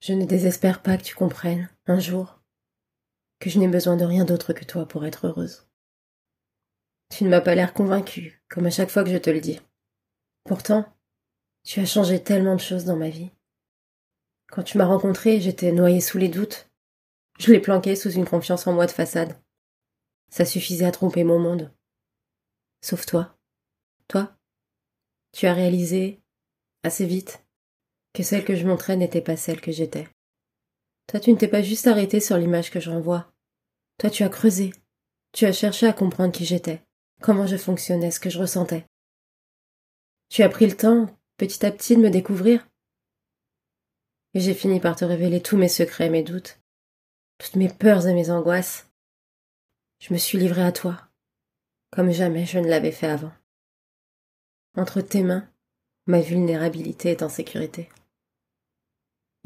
Je ne désespère pas que tu comprennes, un jour, que je n'ai besoin de rien d'autre que toi pour être heureuse. Tu ne m'as pas l'air convaincue, comme à chaque fois que je te le dis. Pourtant, tu as changé tellement de choses dans ma vie. Quand tu m'as rencontré, j'étais noyée sous les doutes. Je l'ai planqué sous une confiance en moi de façade. Ça suffisait à tromper mon monde. Sauf toi. Toi, tu as réalisé, assez vite, que celle que je montrais n'était pas celle que j'étais. Toi, tu ne t'es pas juste arrêté sur l'image que je renvoie. Toi, tu as creusé. Tu as cherché à comprendre qui j'étais, comment je fonctionnais, ce que je ressentais. Tu as pris le temps, petit à petit, de me découvrir. Et j'ai fini par te révéler tous mes secrets, mes doutes, toutes mes peurs et mes angoisses. Je me suis livrée à toi, comme jamais je ne l'avais fait avant. Entre tes mains, ma vulnérabilité est en sécurité.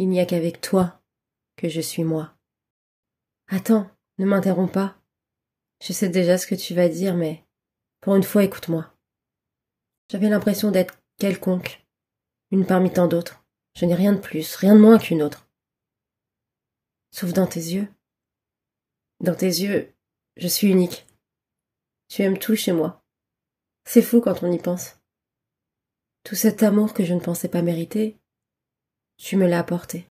Il n'y a qu'avec toi que je suis moi. Attends, ne m'interromps pas. Je sais déjà ce que tu vas dire, mais pour une fois écoute-moi. J'avais l'impression d'être quelconque, une parmi tant d'autres. Je n'ai rien de plus, rien de moins qu'une autre. Sauf dans tes yeux. Dans tes yeux, je suis unique. Tu aimes tout chez moi. C'est fou quand on y pense. Tout cet amour que je ne pensais pas mériter, tu me l'as apporté.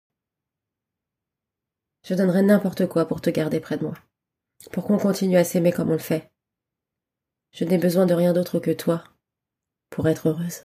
Je donnerais n'importe quoi pour te garder près de moi, pour qu'on continue à s'aimer comme on le fait. Je n'ai besoin de rien d'autre que toi pour être heureuse.